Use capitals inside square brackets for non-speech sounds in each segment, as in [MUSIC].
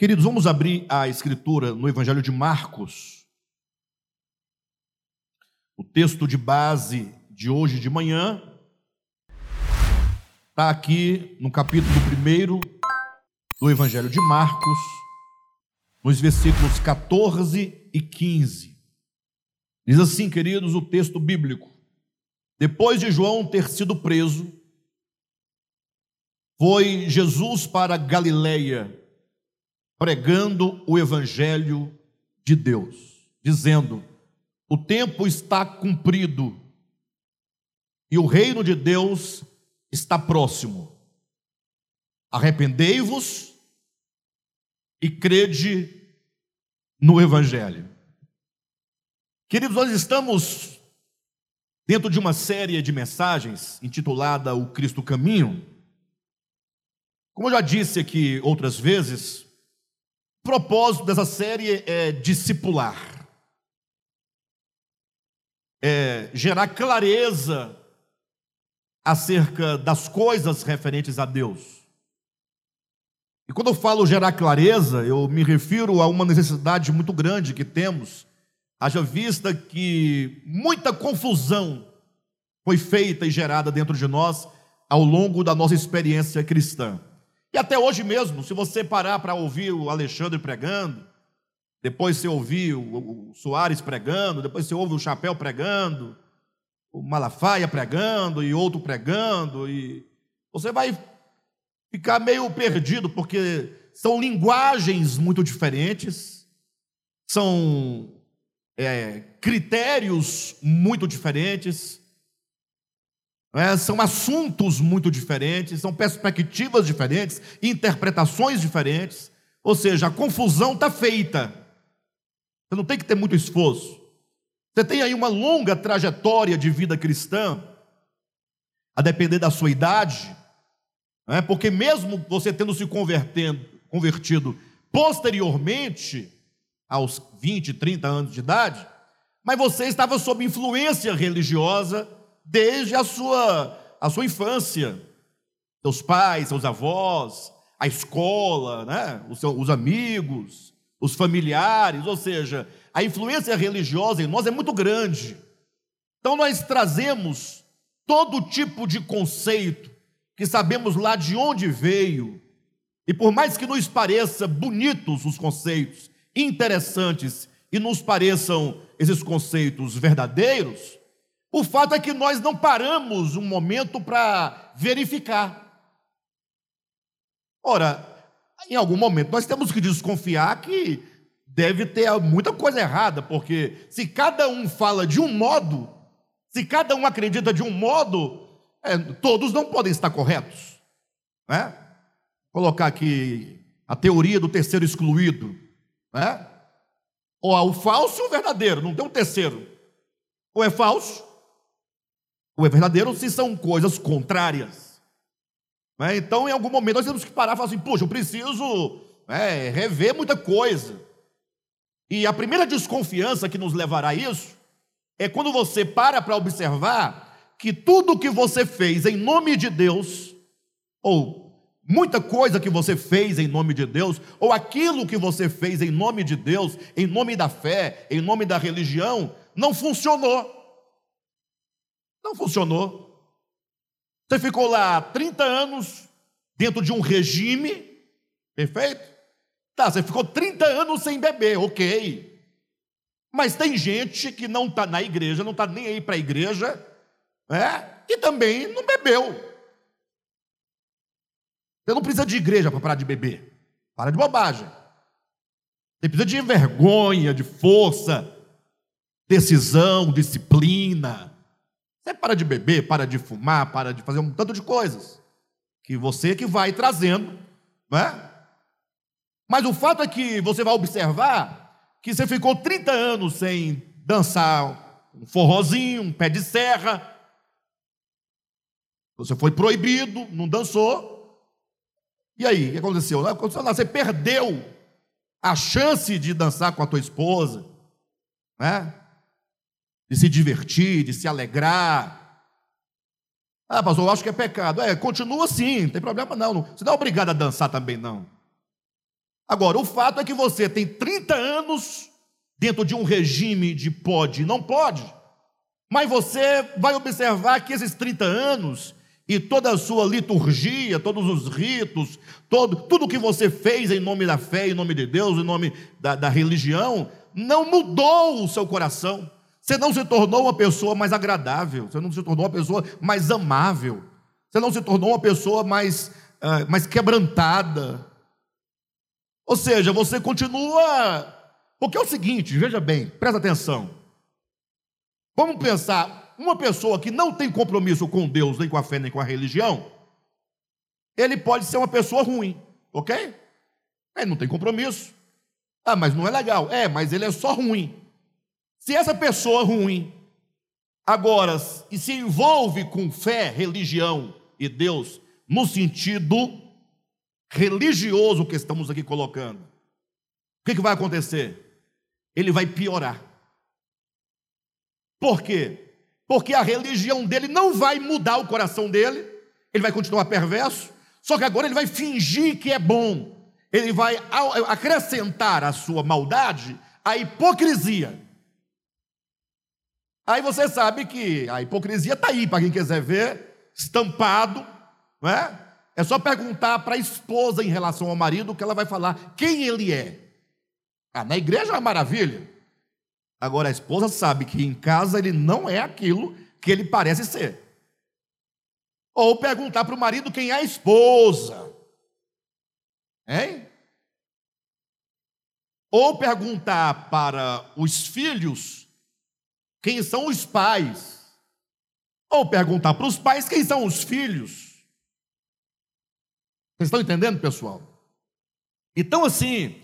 Queridos, vamos abrir a escritura no Evangelho de Marcos. O texto de base de hoje de manhã está aqui no capítulo 1 do Evangelho de Marcos, nos versículos 14 e 15. Diz assim, queridos, o texto bíblico: Depois de João ter sido preso, foi Jesus para Galileia pregando o evangelho de Deus, dizendo: o tempo está cumprido e o reino de Deus está próximo. Arrependei-vos e crede no evangelho. Queridos, nós estamos dentro de uma série de mensagens intitulada O Cristo Caminho. Como eu já disse aqui outras vezes, propósito dessa série é discipular, é gerar clareza acerca das coisas referentes a Deus. E quando eu falo gerar clareza, eu me refiro a uma necessidade muito grande que temos, haja vista que muita confusão foi feita e gerada dentro de nós ao longo da nossa experiência cristã. E até hoje mesmo, se você parar para ouvir o Alexandre pregando, depois você ouvir o Soares pregando, depois você ouve o Chapéu pregando, o Malafaia pregando e outro pregando, e você vai ficar meio perdido, porque são linguagens muito diferentes, são é, critérios muito diferentes, é, são assuntos muito diferentes, são perspectivas diferentes, interpretações diferentes. Ou seja, a confusão está feita. Você não tem que ter muito esforço. Você tem aí uma longa trajetória de vida cristã, a depender da sua idade, é? porque mesmo você tendo se convertido posteriormente, aos 20, 30 anos de idade, mas você estava sob influência religiosa desde a sua, a sua infância. Seus pais, seus avós, a escola, né? os, seus, os amigos, os familiares, ou seja, a influência religiosa em nós é muito grande. Então nós trazemos todo tipo de conceito que sabemos lá de onde veio. E por mais que nos pareça bonitos os conceitos, interessantes e nos pareçam esses conceitos verdadeiros, o fato é que nós não paramos um momento para verificar. Ora, em algum momento nós temos que desconfiar que deve ter muita coisa errada, porque se cada um fala de um modo, se cada um acredita de um modo, é, todos não podem estar corretos. Né? Colocar aqui a teoria do terceiro excluído. Né? Ou há o falso e o verdadeiro, não tem um terceiro. Ou é falso ou é verdadeiro se são coisas contrárias. Né? Então, em algum momento, nós temos que parar e falar assim: puxa, eu preciso né, rever muita coisa. E a primeira desconfiança que nos levará a isso é quando você para para observar que tudo que você fez em nome de Deus, ou muita coisa que você fez em nome de Deus, ou aquilo que você fez em nome de Deus, em nome da fé, em nome da religião, não funcionou. Não funcionou. Você ficou lá 30 anos dentro de um regime, perfeito? Tá, você ficou 30 anos sem beber, ok. Mas tem gente que não está na igreja, não está nem aí para a igreja, é, e também não bebeu. Você não precisa de igreja para parar de beber. Para de bobagem. Você precisa de vergonha, de força, decisão, disciplina. Você para de beber, para de fumar, para de fazer um tanto de coisas que você que vai trazendo, né? Mas o fato é que você vai observar que você ficou 30 anos sem dançar um forrozinho, um pé de serra. Você foi proibido, não dançou. E aí, o que aconteceu? aconteceu Você perdeu a chance de dançar com a tua esposa, né? De se divertir, de se alegrar. Ah, pastor, eu acho que é pecado. É, continua assim, não tem problema não. Você não é obrigado a dançar também, não. Agora, o fato é que você tem 30 anos dentro de um regime de pode e não pode, mas você vai observar que esses 30 anos e toda a sua liturgia, todos os ritos, todo, tudo que você fez em nome da fé, em nome de Deus, em nome da, da religião, não mudou o seu coração. Você não se tornou uma pessoa mais agradável, você não se tornou uma pessoa mais amável, você não se tornou uma pessoa mais, uh, mais quebrantada. Ou seja, você continua. Porque é o seguinte, veja bem, presta atenção. Vamos pensar, uma pessoa que não tem compromisso com Deus, nem com a fé, nem com a religião, ele pode ser uma pessoa ruim, ok? Ele não tem compromisso. Ah, mas não é legal. É, mas ele é só ruim. Se essa pessoa ruim agora e se envolve com fé, religião e Deus no sentido religioso que estamos aqui colocando, o que, que vai acontecer? Ele vai piorar. Por quê? Porque a religião dele não vai mudar o coração dele, ele vai continuar perverso, só que agora ele vai fingir que é bom, ele vai acrescentar à sua maldade a hipocrisia. Aí você sabe que a hipocrisia está aí, para quem quiser ver, estampado, não é? É só perguntar para a esposa em relação ao marido que ela vai falar quem ele é. Ah, na igreja é uma maravilha. Agora a esposa sabe que em casa ele não é aquilo que ele parece ser. Ou perguntar para o marido quem é a esposa. Hein? Ou perguntar para os filhos quem são os pais. Ou perguntar para os pais quem são os filhos. Vocês estão entendendo, pessoal? Então, assim,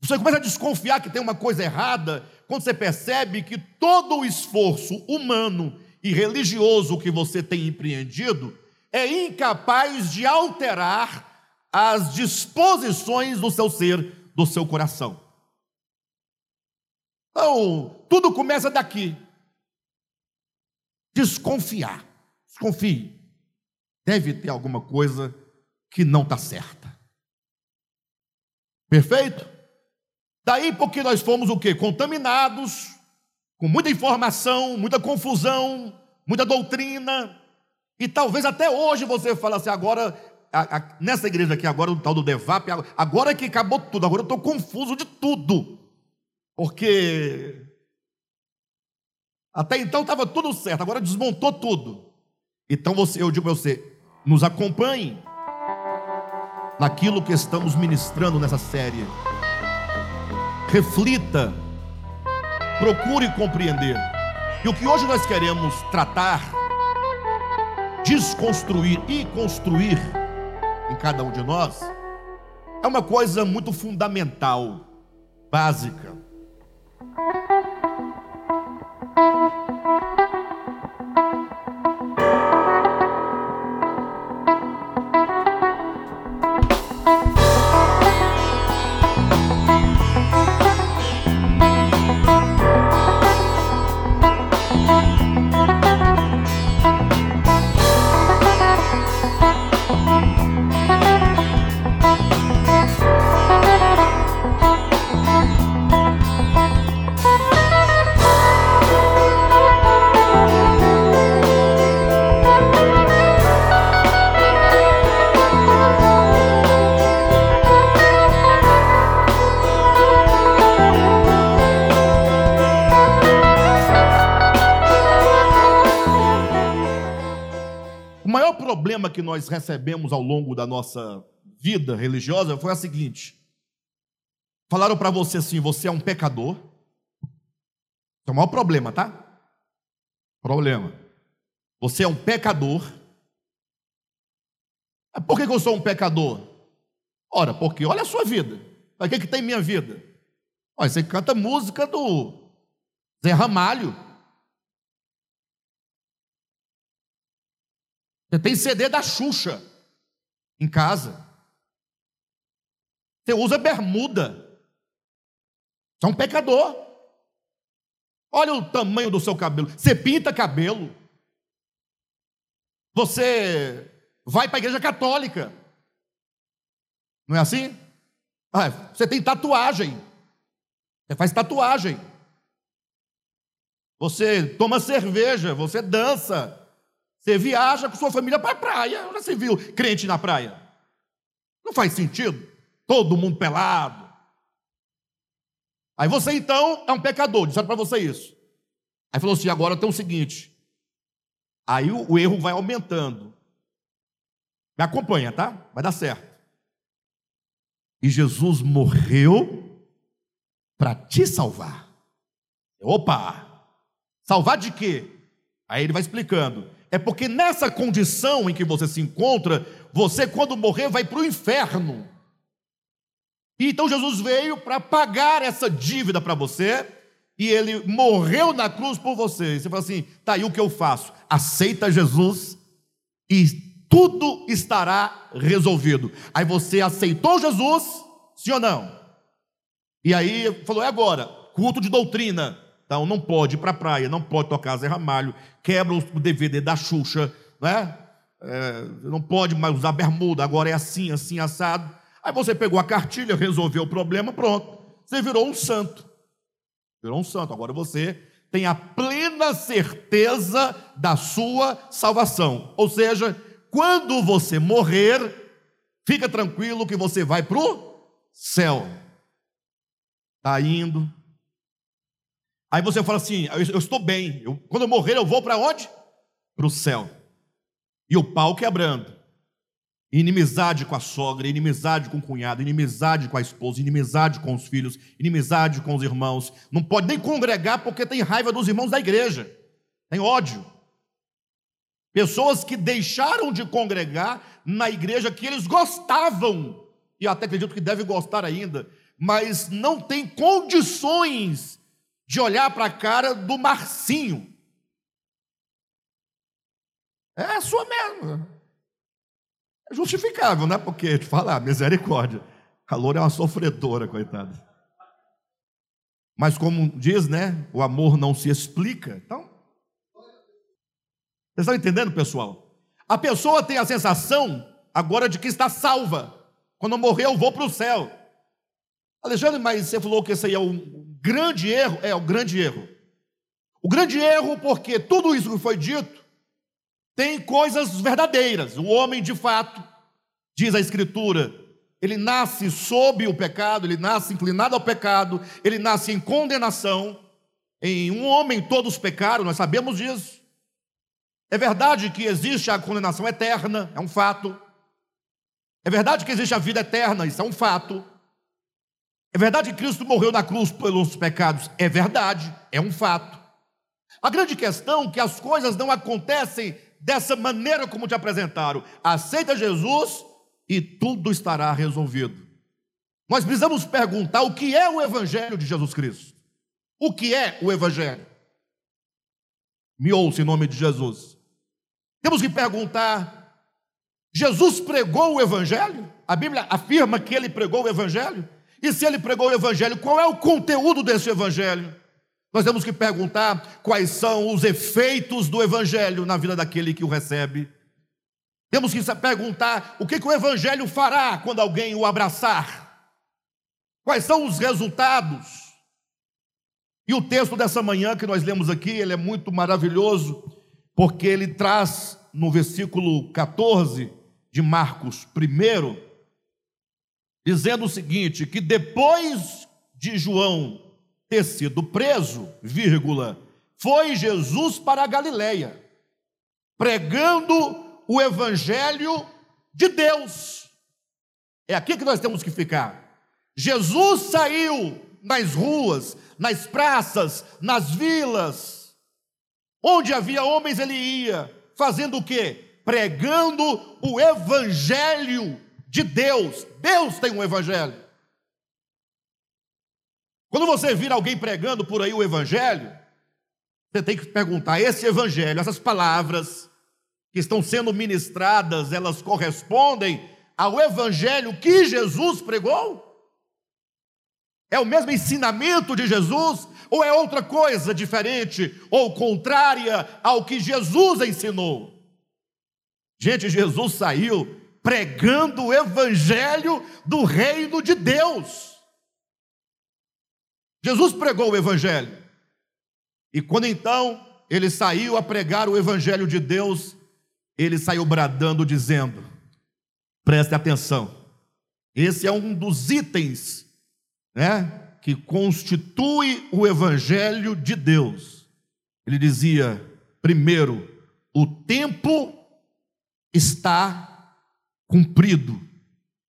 você começa a desconfiar que tem uma coisa errada quando você percebe que todo o esforço humano e religioso que você tem empreendido é incapaz de alterar as disposições do seu ser, do seu coração. Então, tudo começa daqui. Desconfiar. Desconfie. Deve ter alguma coisa que não está certa. Perfeito? Daí porque nós fomos o quê? Contaminados, com muita informação, muita confusão, muita doutrina. E talvez até hoje você fale assim, agora, a, a, nessa igreja aqui, agora o tal do Devap, agora que acabou tudo, agora eu estou confuso de tudo. Porque até então estava tudo certo, agora desmontou tudo. Então você, eu digo para você, nos acompanhe naquilo que estamos ministrando nessa série. Reflita, procure compreender. E o que hoje nós queremos tratar, desconstruir e construir em cada um de nós, é uma coisa muito fundamental, básica. Thank you. Que nós recebemos ao longo da nossa vida religiosa foi a seguinte: falaram para você assim, você é um pecador. É o maior problema, tá? Problema. Você é um pecador. Por que, eu sou um pecador? Ora, porque olha a sua vida. O que, que tem minha vida? Olha, você canta música do Zé Ramalho. Você tem CD da Xuxa em casa. Você usa bermuda. Você é um pecador. Olha o tamanho do seu cabelo. Você pinta cabelo. Você vai para a igreja católica. Não é assim? Ah, você tem tatuagem. Você faz tatuagem. Você toma cerveja, você dança. Você viaja com sua família para a praia. Já você viu crente na praia? Não faz sentido. Todo mundo pelado. Aí você então é um pecador, disseram para você isso. Aí falou assim: agora tem o seguinte. Aí o, o erro vai aumentando. Me acompanha, tá? Vai dar certo. E Jesus morreu para te salvar. Opa! Salvar de quê? Aí ele vai explicando. É porque nessa condição em que você se encontra, você, quando morrer, vai para o inferno. E então Jesus veio para pagar essa dívida para você, e ele morreu na cruz por você. E você fala assim: tá aí o que eu faço? Aceita Jesus e tudo estará resolvido. Aí você aceitou Jesus, sim ou não? E aí falou: é agora, culto de doutrina. Então não pode ir para a praia, não pode tocar Zé Ramalho, quebra o DVD da Xuxa, né? É, não pode mais usar bermuda, agora é assim, assim, assado. Aí você pegou a cartilha, resolveu o problema, pronto. Você virou um santo. Virou um santo. Agora você tem a plena certeza da sua salvação. Ou seja, quando você morrer, fica tranquilo que você vai para o céu. Está indo, Aí você fala assim: eu, eu estou bem, eu, quando eu morrer, eu vou para onde? Para o céu. E o pau quebrando. Inimizade com a sogra, inimizade com o cunhado, inimizade com a esposa, inimizade com os filhos, inimizade com os irmãos. Não pode nem congregar porque tem raiva dos irmãos da igreja, tem ódio. Pessoas que deixaram de congregar na igreja que eles gostavam, e até acredito que devem gostar ainda, mas não tem condições de olhar para a cara do Marcinho. É a sua mesmo. É justificável, né? Porque, te falar, misericórdia. A loura é uma sofredora, coitada. Mas como diz, né? O amor não se explica. Então, vocês estão entendendo, pessoal? A pessoa tem a sensação agora de que está salva. Quando morrer, eu vou para o céu. Alexandre, mas você falou que esse aí é um grande erro, é o grande erro. O grande erro, porque tudo isso que foi dito tem coisas verdadeiras. O homem, de fato, diz a Escritura, ele nasce sob o pecado, ele nasce inclinado ao pecado, ele nasce em condenação. Em um homem todos pecaram, nós sabemos disso. É verdade que existe a condenação eterna, é um fato. É verdade que existe a vida eterna, isso é um fato. É verdade que Cristo morreu na cruz pelos pecados? É verdade, é um fato. A grande questão é que as coisas não acontecem dessa maneira como te apresentaram. Aceita Jesus e tudo estará resolvido. Nós precisamos perguntar o que é o Evangelho de Jesus Cristo. O que é o Evangelho? Me ouça em nome de Jesus. Temos que perguntar: Jesus pregou o Evangelho? A Bíblia afirma que ele pregou o Evangelho? E se ele pregou o Evangelho, qual é o conteúdo desse Evangelho? Nós temos que perguntar quais são os efeitos do Evangelho na vida daquele que o recebe. Temos que perguntar o que, que o Evangelho fará quando alguém o abraçar. Quais são os resultados? E o texto dessa manhã que nós lemos aqui, ele é muito maravilhoso, porque ele traz no versículo 14 de Marcos 1, dizendo o seguinte: que depois de João ter sido preso, vírgula, foi Jesus para a Galileia, pregando o evangelho de Deus. É aqui que nós temos que ficar. Jesus saiu nas ruas, nas praças, nas vilas, onde havia homens, ele ia, fazendo o quê? Pregando o evangelho de Deus. Deus tem um evangelho. Quando você vir alguém pregando por aí o evangelho, você tem que perguntar: esse evangelho, essas palavras que estão sendo ministradas, elas correspondem ao evangelho que Jesus pregou? É o mesmo ensinamento de Jesus ou é outra coisa diferente ou contrária ao que Jesus ensinou? Gente, Jesus saiu pregando o evangelho do reino de Deus. Jesus pregou o evangelho. E quando então ele saiu a pregar o evangelho de Deus, ele saiu bradando dizendo: Preste atenção. Esse é um dos itens, né, que constitui o evangelho de Deus. Ele dizia: primeiro, o tempo está cumprido.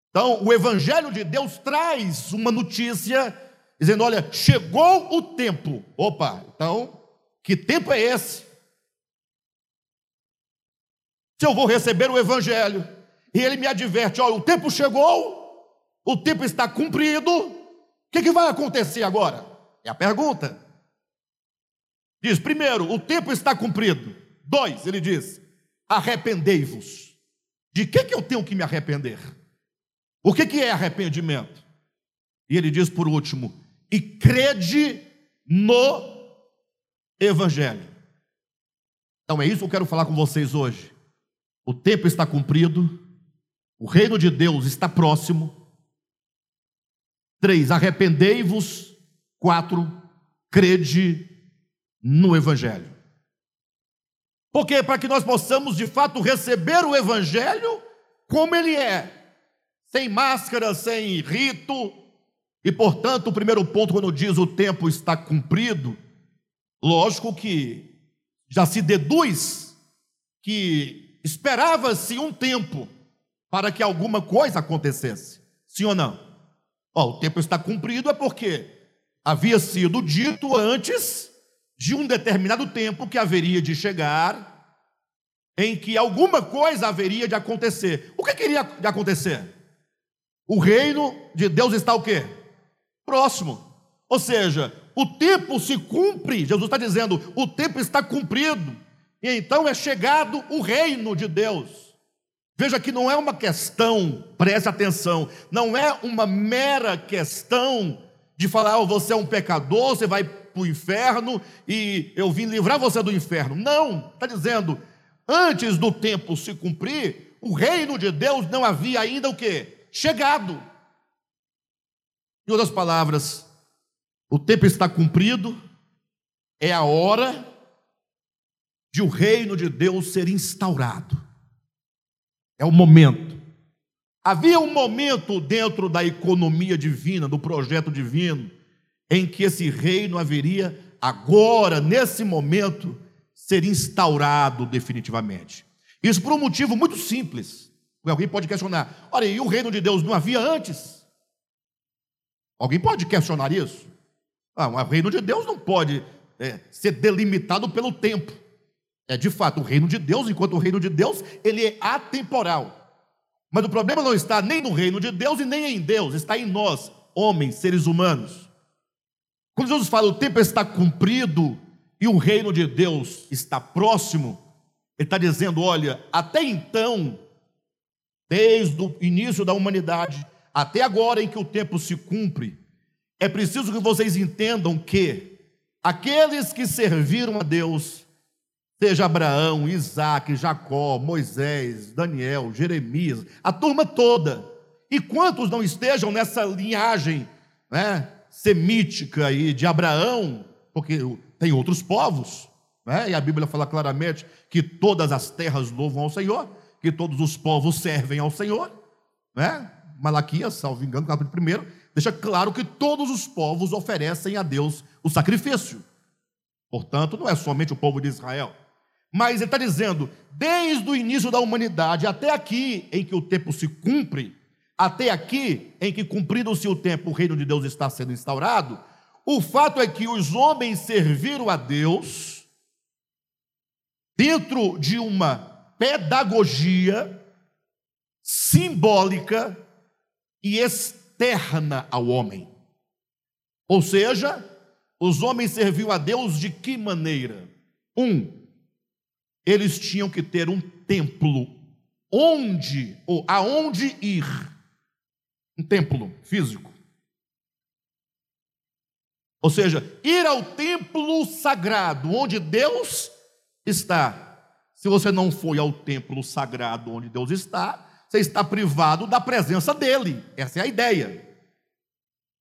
Então, o Evangelho de Deus traz uma notícia dizendo: olha, chegou o tempo. Opa, então, que tempo é esse? Se eu vou receber o Evangelho e ele me adverte: olha, o tempo chegou, o tempo está cumprido, o que, que vai acontecer agora? É a pergunta. Diz: primeiro, o tempo está cumprido. Dois, ele diz: arrependei-vos. De que, que eu tenho que me arrepender? O que, que é arrependimento? E ele diz por último: e crede no Evangelho. Então é isso que eu quero falar com vocês hoje. O tempo está cumprido, o reino de Deus está próximo. Três, arrependei-vos. Quatro, crede no Evangelho. Porque para que nós possamos de fato receber o Evangelho como ele é, sem máscara, sem rito, e portanto, o primeiro ponto, quando diz o tempo está cumprido, lógico que já se deduz que esperava-se um tempo para que alguma coisa acontecesse, sim ou não? Ó, o tempo está cumprido é porque havia sido dito antes de um determinado tempo que haveria de chegar, em que alguma coisa haveria de acontecer. O que queria de acontecer? O reino de Deus está o quê? Próximo. Ou seja, o tempo se cumpre, Jesus está dizendo, o tempo está cumprido, e então é chegado o reino de Deus. Veja que não é uma questão, preste atenção, não é uma mera questão de falar, oh, você é um pecador, você vai para o inferno e eu vim livrar você do inferno. Não, está dizendo, antes do tempo se cumprir, o reino de Deus não havia ainda o que? Chegado. Em outras palavras, o tempo está cumprido, é a hora de o reino de Deus ser instaurado. É o momento. Havia um momento dentro da economia divina, do projeto divino, em que esse reino haveria agora, nesse momento, ser instaurado definitivamente. Isso por um motivo muito simples. Alguém pode questionar: olha, e o reino de Deus não havia antes? Alguém pode questionar isso? Ah, o reino de Deus não pode é, ser delimitado pelo tempo. É de fato o reino de Deus, enquanto o reino de Deus ele é atemporal. Mas o problema não está nem no reino de Deus e nem em Deus, está em nós, homens, seres humanos. Quando Jesus fala o tempo está cumprido e o reino de Deus está próximo, ele está dizendo: olha, até então, desde o início da humanidade, até agora em que o tempo se cumpre, é preciso que vocês entendam que aqueles que serviram a Deus, seja Abraão, Isaac, Jacó, Moisés, Daniel, Jeremias, a turma toda, e quantos não estejam nessa linhagem, né? Semítica aí de Abraão, porque tem outros povos, né? e a Bíblia fala claramente que todas as terras louvam ao Senhor, que todos os povos servem ao Senhor, né? Malaquias, salvo engano, capítulo 1, deixa claro que todos os povos oferecem a Deus o sacrifício. Portanto, não é somente o povo de Israel. Mas ele está dizendo, desde o início da humanidade até aqui, em que o tempo se cumpre, até aqui, em que cumprido-se o tempo, o reino de Deus está sendo instaurado, o fato é que os homens serviram a Deus dentro de uma pedagogia simbólica e externa ao homem. Ou seja, os homens serviam a Deus de que maneira? Um, eles tinham que ter um templo onde ou aonde ir um templo físico. Ou seja, ir ao templo sagrado, onde Deus está. Se você não foi ao templo sagrado onde Deus está, você está privado da presença dele. Essa é a ideia.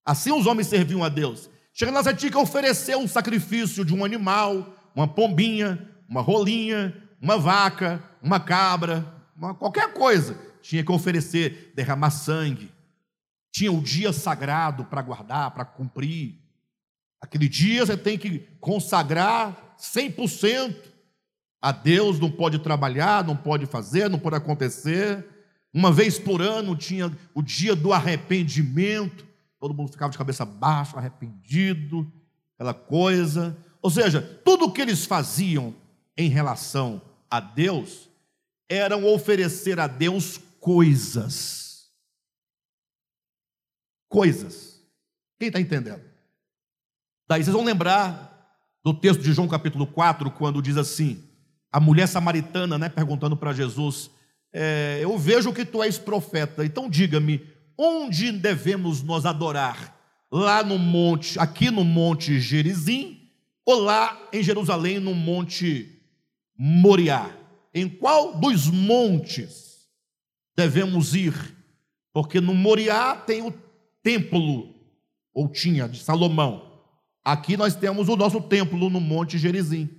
Assim os homens serviam a Deus. Você tinha que oferecer um sacrifício de um animal, uma pombinha, uma rolinha, uma vaca, uma cabra, uma, qualquer coisa. Tinha que oferecer, derramar sangue. Tinha o dia sagrado para guardar, para cumprir. Aquele dia você tem que consagrar 100% a Deus, não pode trabalhar, não pode fazer, não pode acontecer. Uma vez por ano tinha o dia do arrependimento, todo mundo ficava de cabeça baixa, arrependido, aquela coisa. Ou seja, tudo o que eles faziam em relação a Deus eram oferecer a Deus coisas. Coisas. Quem está entendendo? Daí vocês vão lembrar do texto de João capítulo 4, quando diz assim: a mulher samaritana, né, perguntando para Jesus: é, Eu vejo que tu és profeta, então diga-me, onde devemos nós adorar? Lá no monte, aqui no monte Gerizim, ou lá em Jerusalém, no monte Moriá? Em qual dos montes devemos ir? Porque no Moriá tem o templo, ou tinha, de Salomão. Aqui nós temos o nosso templo no Monte Gerizim.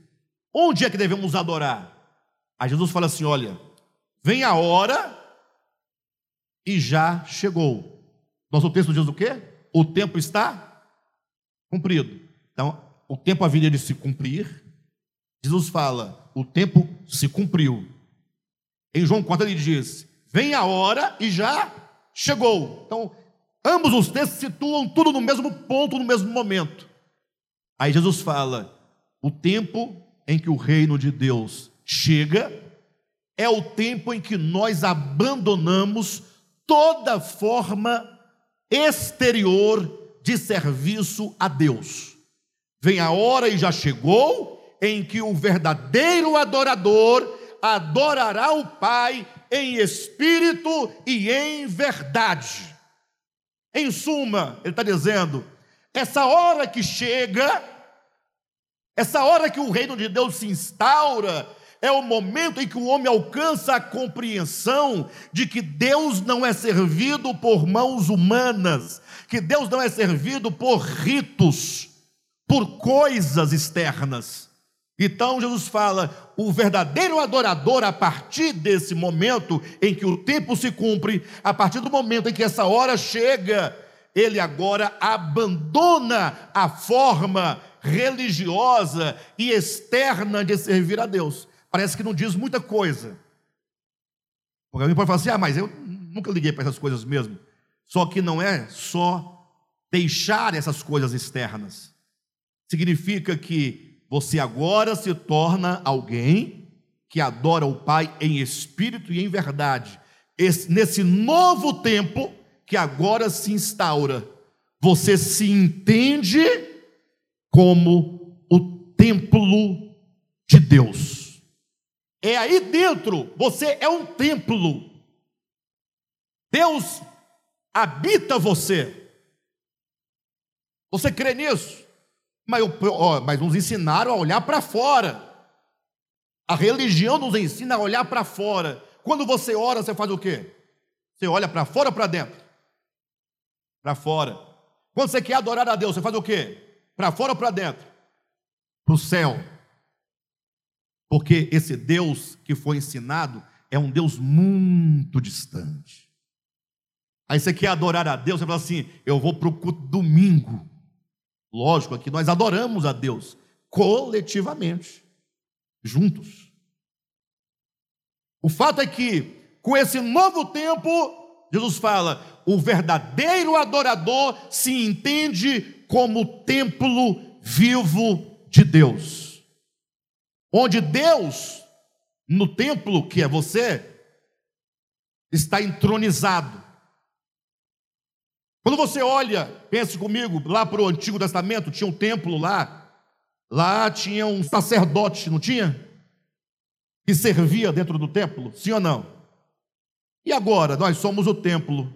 Onde é que devemos adorar? Aí Jesus fala assim: olha, vem a hora e já chegou. Nosso texto diz o quê? O tempo está cumprido. Então, o tempo haveria de se cumprir. Jesus fala: o tempo se cumpriu. Em João 4 ele diz: vem a hora e já chegou. Então, ambos os textos situam tudo no mesmo ponto, no mesmo momento. Aí Jesus fala: o tempo em que o reino de Deus chega é o tempo em que nós abandonamos toda forma exterior de serviço a Deus. Vem a hora e já chegou em que o verdadeiro adorador adorará o Pai em espírito e em verdade. Em suma, ele está dizendo: essa hora que chega, essa hora que o reino de Deus se instaura, é o momento em que o homem alcança a compreensão de que Deus não é servido por mãos humanas, que Deus não é servido por ritos, por coisas externas. Então Jesus fala: o verdadeiro adorador, a partir desse momento em que o tempo se cumpre, a partir do momento em que essa hora chega, ele agora abandona a forma religiosa e externa de servir a Deus. Parece que não diz muita coisa. Porque alguém pode falar assim: ah, mas eu nunca liguei para essas coisas mesmo. Só que não é só deixar essas coisas externas. Significa que você agora se torna alguém que adora o Pai em espírito e em verdade. Esse, nesse novo tempo, que agora se instaura, você se entende como o templo de Deus. É aí dentro, você é um templo. Deus habita você. Você crê nisso? Mas, ó, mas nos ensinaram a olhar para fora. A religião nos ensina a olhar para fora. Quando você ora, você faz o quê? Você olha para fora ou para dentro? Para fora. Quando você quer adorar a Deus, você faz o quê? Para fora ou para dentro? Para o céu. Porque esse Deus que foi ensinado é um Deus muito distante. Aí você quer adorar a Deus, você fala assim: eu vou para o culto domingo. Lógico, aqui nós adoramos a Deus coletivamente, juntos. O fato é que, com esse novo tempo, Jesus fala: o verdadeiro adorador se entende como templo vivo de Deus. Onde Deus, no templo que é você, está entronizado. Quando você olha, pense comigo, lá para o Antigo Testamento, tinha um templo lá, lá tinha um sacerdote, não tinha? Que servia dentro do templo, sim ou não? E agora, nós somos o templo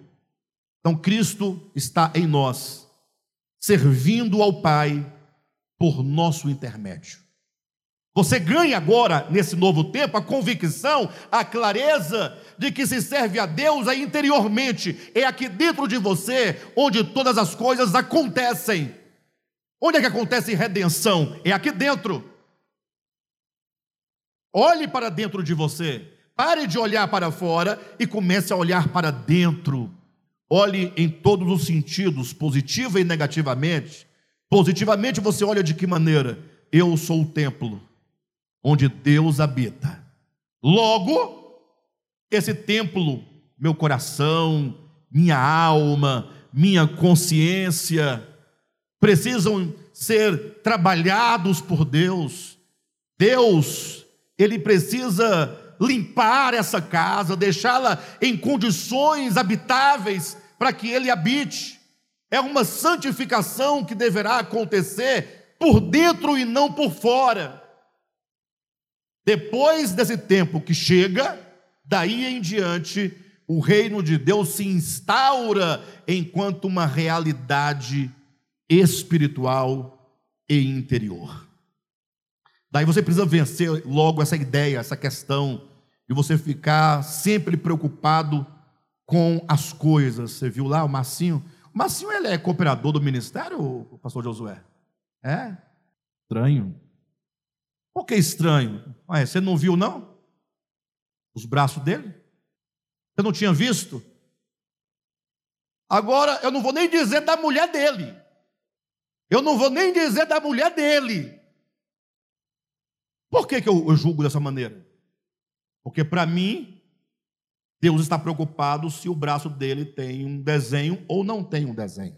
então Cristo está em nós, servindo ao Pai por nosso intermédio. Você ganha agora, nesse novo tempo, a convicção, a clareza de que se serve a Deus é interiormente, é aqui dentro de você onde todas as coisas acontecem. Onde é que acontece redenção? É aqui dentro. Olhe para dentro de você. Pare de olhar para fora e comece a olhar para dentro. Olhe em todos os sentidos, positiva e negativamente. Positivamente você olha de que maneira? Eu sou o templo onde Deus habita. Logo, esse templo, meu coração, minha alma, minha consciência, precisam ser trabalhados por Deus. Deus, Ele precisa limpar essa casa, deixá-la em condições habitáveis para que Ele habite. É uma santificação que deverá acontecer por dentro e não por fora. Depois desse tempo que chega, daí em diante, o reino de Deus se instaura enquanto uma realidade espiritual e interior. Daí você precisa vencer logo essa ideia, essa questão de você ficar sempre preocupado com as coisas. Você viu lá o Massinho? O Massinho ele é cooperador do ministério, pastor Josué? É? Estranho. Por que estranho? Ué, você não viu, não? Os braços dele? Você não tinha visto? Agora, eu não vou nem dizer da mulher dele. Eu não vou nem dizer da mulher dele. Por que, que eu, eu julgo dessa maneira? Porque para mim, Deus está preocupado se o braço dele tem um desenho ou não tem um desenho.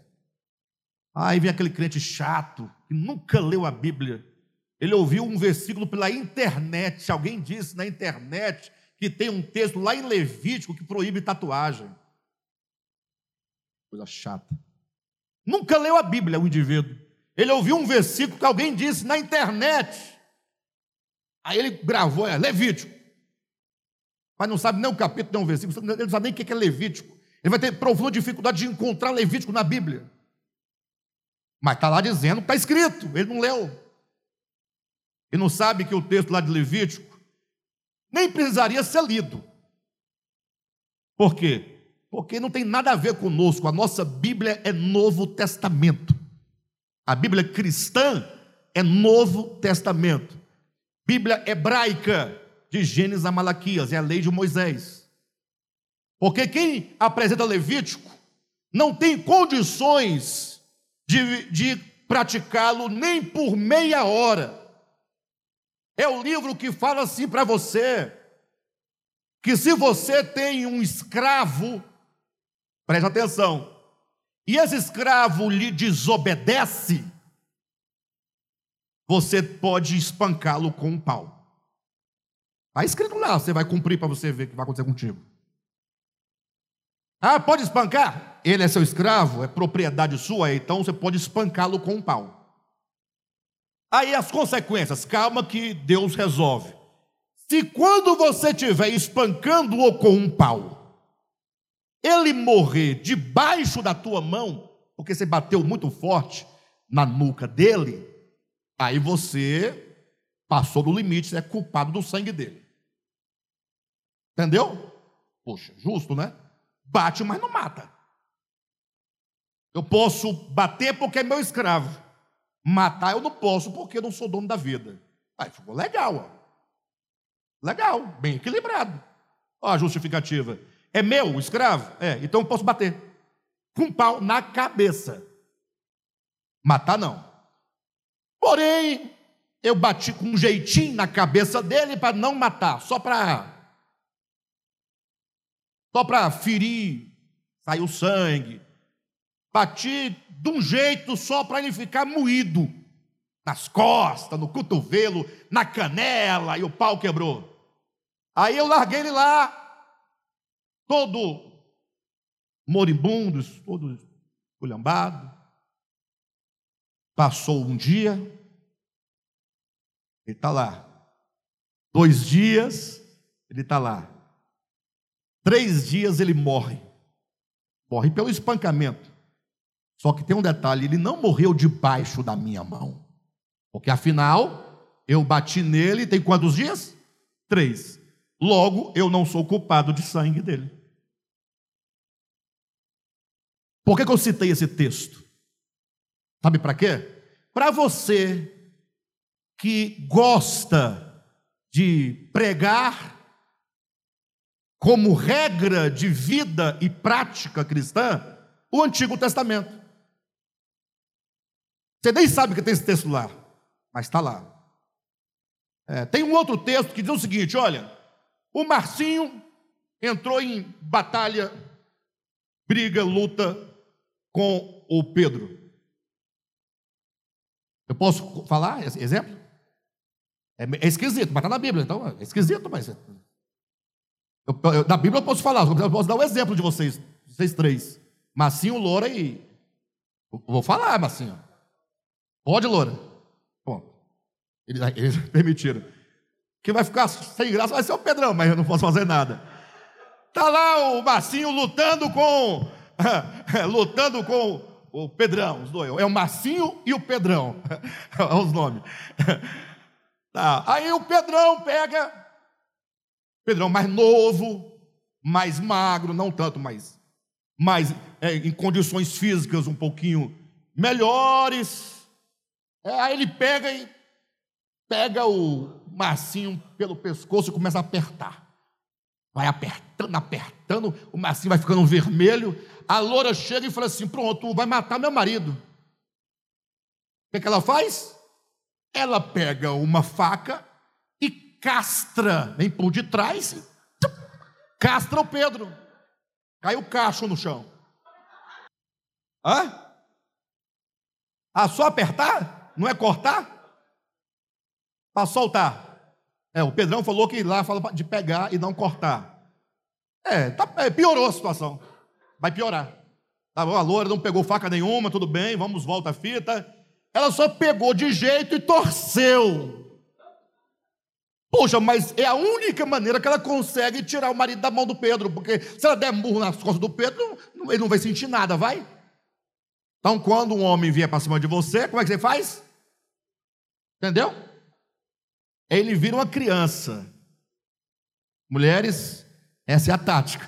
Aí vem aquele crente chato, que nunca leu a Bíblia, ele ouviu um versículo pela internet. Alguém disse na internet que tem um texto lá em Levítico que proíbe tatuagem. Coisa chata. Nunca leu a Bíblia o indivíduo. Ele ouviu um versículo que alguém disse na internet. Aí ele gravou, é Levítico. Mas não sabe nem o capítulo, nem o versículo, ele não sabe nem o que é Levítico. Ele vai ter profunda dificuldade de encontrar Levítico na Bíblia. Mas está lá dizendo, está escrito, ele não leu e não sabe que o texto lá de Levítico nem precisaria ser lido. Por quê? Porque não tem nada a ver conosco. A nossa Bíblia é Novo Testamento. A Bíblia cristã é Novo Testamento. Bíblia hebraica, de Gênesis a Malaquias, é a lei de Moisés. Porque quem apresenta Levítico não tem condições de, de praticá-lo nem por meia hora. É o livro que fala assim para você: que se você tem um escravo, preste atenção, e esse escravo lhe desobedece, você pode espancá-lo com um pau. Está escrito lá, você vai cumprir para você ver o que vai acontecer contigo. Ah, pode espancar? Ele é seu escravo, é propriedade sua, então você pode espancá-lo com um pau. Aí as consequências, calma que Deus resolve. Se quando você estiver espancando-o com um pau, ele morrer debaixo da tua mão, porque você bateu muito forte na nuca dele, aí você passou do limite, você é culpado do sangue dele. Entendeu? Poxa, justo, né? Bate, mas não mata. Eu posso bater porque é meu escravo. Matar eu não posso porque eu não sou dono da vida. Aí ficou legal. Ó. Legal, bem equilibrado. Ó, a justificativa. É meu, o escravo? É, então eu posso bater. Com um pau na cabeça. Matar não. Porém, eu bati com um jeitinho na cabeça dele para não matar, só para só para ferir, saiu sangue. Bati de um jeito só para ele ficar moído. Nas costas, no cotovelo, na canela, e o pau quebrou. Aí eu larguei ele lá, todo moribundo, todo culhambado. Passou um dia, ele está lá. Dois dias, ele está lá. Três dias ele morre. Morre pelo espancamento. Só que tem um detalhe: ele não morreu debaixo da minha mão. Porque afinal, Eu bati nele, tem quantos dias? Três. Logo, eu não sou culpado de sangue dele. Por que, que eu citei esse texto? Sabe para quê? Para você que gosta de pregar como regra de vida e prática cristã o Antigo Testamento. Você nem sabe que tem esse texto lá, mas está lá. É, tem um outro texto que diz o seguinte: olha, o Marcinho entrou em batalha, briga, luta com o Pedro. Eu posso falar exemplo? É, é esquisito, mas está na Bíblia, então é esquisito, mas. Eu, eu, na Bíblia eu posso falar, eu posso dar um exemplo de vocês, vocês três. Massinho, Loura e. Vou falar, Massinho. Pode, Loura. Bom, eles, [LAUGHS] eles permitiram. Que vai ficar sem graça vai ser o Pedrão, mas eu não posso fazer nada. Tá lá o Massinho lutando com. [LAUGHS] lutando com o Pedrão, os dois. É o Massinho e o Pedrão. Olha [LAUGHS] os nomes. Tá. Aí o Pedrão pega. Pedrão mais novo, mais magro, não tanto, mas mais é, em condições físicas um pouquinho melhores. É, aí ele pega e pega o Marcinho pelo pescoço e começa a apertar. Vai apertando, apertando, o Marcinho vai ficando vermelho. A loura chega e fala assim: Pronto, vai matar meu marido. O que, é que ela faz? Ela pega uma faca e castra, vem por de trás, castra o Pedro. Cai o cacho no chão. Hã? Ah, só apertar? Não é cortar? Para soltar. É, o Pedrão falou que lá fala de pegar e não cortar. É, tá, é, piorou a situação. Vai piorar. Tá bom, a loura não pegou faca nenhuma, tudo bem, vamos, volta a fita. Ela só pegou de jeito e torceu. Poxa, mas é a única maneira que ela consegue tirar o marido da mão do Pedro, porque se ela der murro nas costas do Pedro, ele não vai sentir nada, vai? Então, quando um homem vier para cima de você, como é que você faz? Entendeu? Ele vira uma criança. Mulheres, essa é a tática.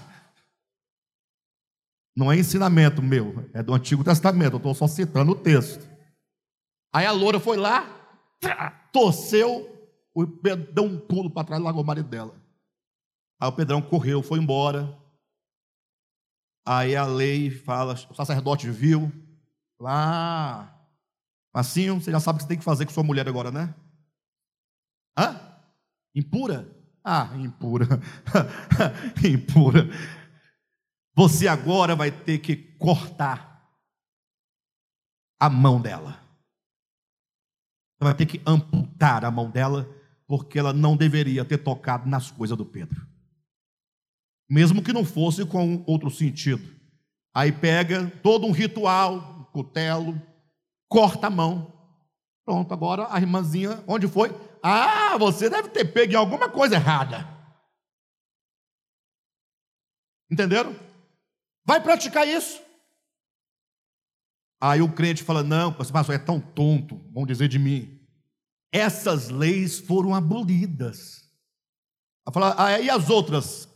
Não é ensinamento meu, é do Antigo Testamento, eu estou só citando o texto. Aí a loura foi lá, torceu, o Pedro deu um pulo para trás e largou o marido dela. Aí o Pedrão correu, foi embora. Aí a lei fala, o sacerdote viu, lá, assim, você já sabe o que você tem que fazer com sua mulher agora, né? Hã? Impura? Ah, impura. [LAUGHS] impura. Você agora vai ter que cortar a mão dela. Você vai ter que amputar a mão dela, porque ela não deveria ter tocado nas coisas do Pedro. Mesmo que não fosse com outro sentido. Aí pega todo um ritual, cutelo, corta a mão. Pronto, agora a irmãzinha, onde foi? Ah, você deve ter pego em alguma coisa errada. Entenderam? Vai praticar isso. Aí o crente fala: Não, pastor, é tão tonto, vão dizer de mim. Essas leis foram abolidas. Fala, ah, e as outras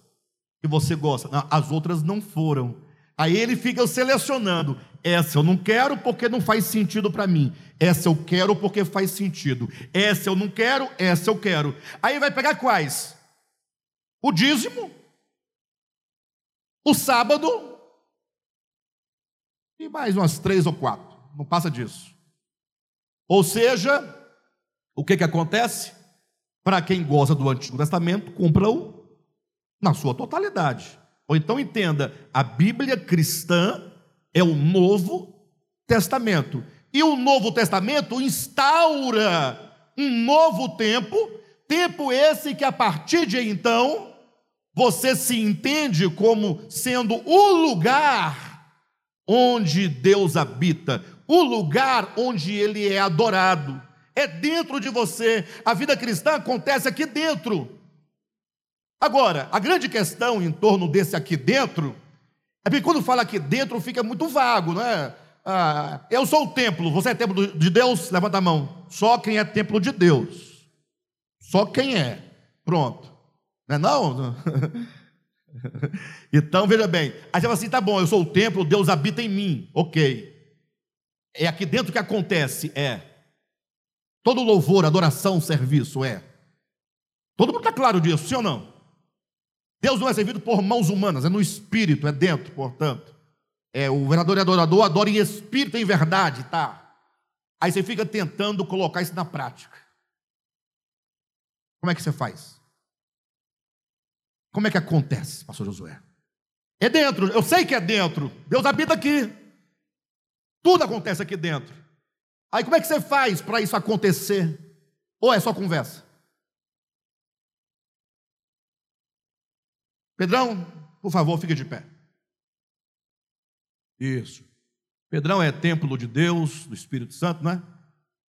que você gosta? Não, as outras não foram. Aí ele fica selecionando. Essa eu não quero porque não faz sentido para mim. Essa eu quero porque faz sentido. Essa eu não quero, essa eu quero. Aí vai pegar quais? O dízimo, o sábado e mais umas três ou quatro, não passa disso. Ou seja, o que, que acontece? Para quem gosta do Antigo Testamento, cumpra-o na sua totalidade. Ou então entenda, a Bíblia cristã é o Novo Testamento. E o Novo Testamento instaura um novo tempo, tempo esse que a partir de então você se entende como sendo o lugar onde Deus habita, o lugar onde Ele é adorado. É dentro de você. A vida cristã acontece aqui dentro. Agora, a grande questão em torno desse aqui dentro é porque quando fala aqui dentro fica muito vago, não é? Ah, eu sou o templo, você é templo de Deus? Levanta a mão. Só quem é templo de Deus. Só quem é. Pronto. Não é não? [LAUGHS] então, veja bem. Aí você fala assim: tá bom, eu sou o templo, Deus habita em mim. Ok. É aqui dentro que acontece? É. Todo louvor, adoração, serviço, é. Todo mundo está claro disso, sim ou não? Deus não é servido por mãos humanas, é no espírito, é dentro, portanto. É, o verdadeiro e adorador adora em espírito em verdade, tá? Aí você fica tentando colocar isso na prática. Como é que você faz? Como é que acontece, pastor Josué? É dentro, eu sei que é dentro. Deus habita aqui. Tudo acontece aqui dentro. Aí como é que você faz para isso acontecer? Ou é só conversa? Pedrão, por favor, fique de pé. Isso. Pedrão é templo de Deus, do Espírito Santo, não é?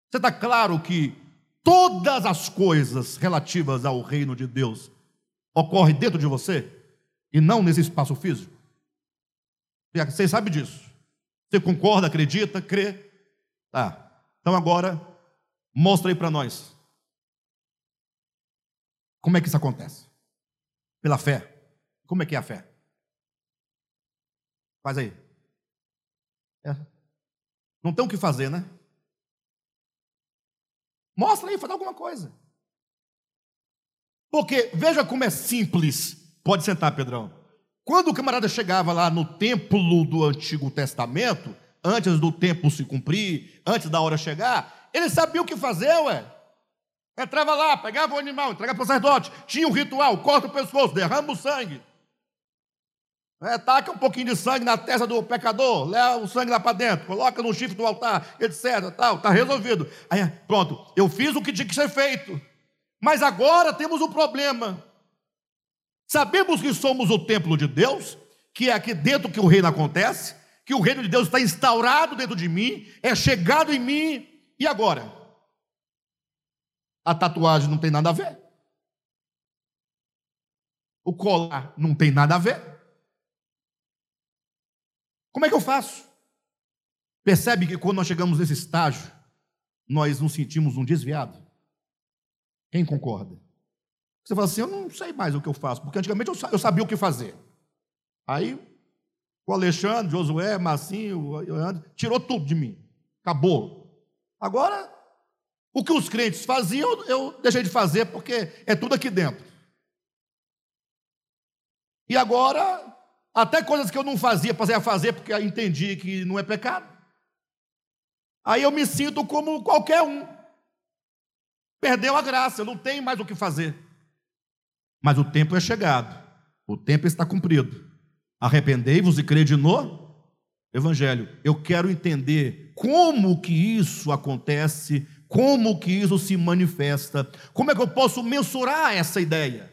Você está claro que todas as coisas relativas ao reino de Deus ocorrem dentro de você e não nesse espaço físico? Você sabe disso. Você concorda, acredita, crê? Tá. Então agora, mostra aí para nós. Como é que isso acontece? Pela fé. Como é que é a fé? Faz aí. É. Não tem o que fazer, né? Mostra aí, faz alguma coisa. Porque veja como é simples. Pode sentar, Pedrão. Quando o camarada chegava lá no templo do Antigo Testamento, antes do tempo se cumprir, antes da hora chegar, ele sabia o que fazer, ué. Entrava lá, pegava o animal, entregava para o sacerdote, tinha um ritual, corta o pescoço, derrama o sangue. É, taca um pouquinho de sangue na testa do pecador, leva o sangue lá para dentro, coloca no chifre do altar, etc. Tal, está resolvido. Aí, pronto, eu fiz o que tinha que ser feito. Mas agora temos um problema. Sabemos que somos o templo de Deus, que é aqui dentro que o reino acontece, que o reino de Deus está instaurado dentro de mim, é chegado em mim, e agora? A tatuagem não tem nada a ver. O colar não tem nada a ver. Como é que eu faço? Percebe que quando nós chegamos nesse estágio, nós nos sentimos um desviado? Quem concorda? Você fala assim: eu não sei mais o que eu faço, porque antigamente eu sabia o que fazer. Aí, o Alexandre, Josué, Massinho, tirou tudo de mim. Acabou. Agora, o que os crentes faziam, eu deixei de fazer porque é tudo aqui dentro. E agora, até coisas que eu não fazia, passei a fazer porque entendi que não é pecado. Aí eu me sinto como qualquer um. Perdeu a graça, não tenho mais o que fazer. Mas o tempo é chegado, o tempo está cumprido. Arrependei-vos e crede no Evangelho. Eu quero entender como que isso acontece, como que isso se manifesta, como é que eu posso mensurar essa ideia,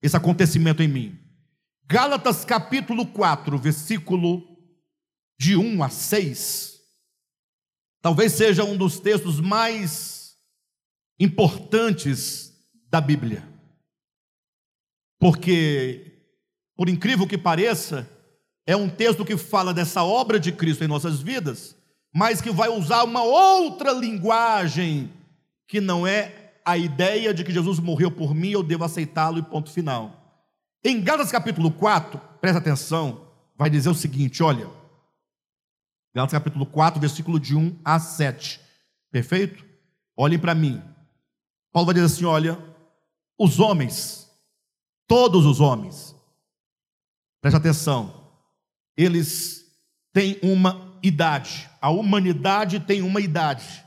esse acontecimento em mim. Gálatas capítulo 4, versículo de 1 a 6, talvez seja um dos textos mais importantes da Bíblia. Porque, por incrível que pareça, é um texto que fala dessa obra de Cristo em nossas vidas, mas que vai usar uma outra linguagem que não é a ideia de que Jesus morreu por mim, eu devo aceitá-lo e ponto final. Em Gálatas capítulo 4, presta atenção, vai dizer o seguinte: olha, Gálatas capítulo 4, versículo de 1 a 7. Perfeito? Olhem para mim. Paulo vai dizer assim: olha, os homens, todos os homens, presta atenção, eles têm uma idade, a humanidade tem uma idade.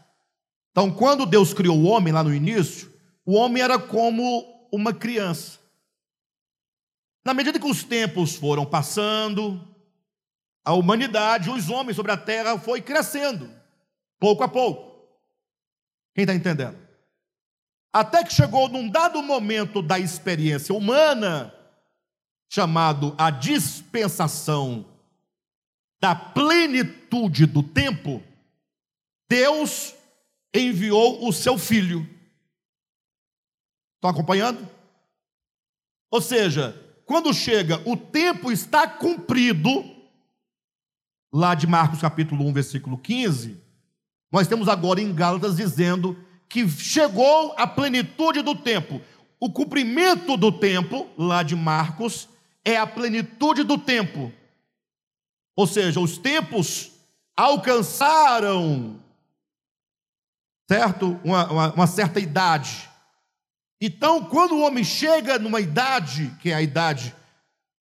Então, quando Deus criou o homem lá no início, o homem era como uma criança. Na medida que os tempos foram passando, a humanidade, os homens sobre a terra foi crescendo, pouco a pouco. Quem está entendendo? Até que chegou num dado momento da experiência humana, chamado a dispensação da plenitude do tempo, Deus enviou o seu filho. Estão acompanhando? Ou seja, quando chega o tempo está cumprido, lá de Marcos capítulo 1, versículo 15, nós temos agora em Gálatas dizendo que chegou à plenitude do tempo. O cumprimento do tempo, lá de Marcos, é a plenitude do tempo. Ou seja, os tempos alcançaram, certo? Uma, uma, uma certa idade. Então, quando o homem chega numa idade, que é a idade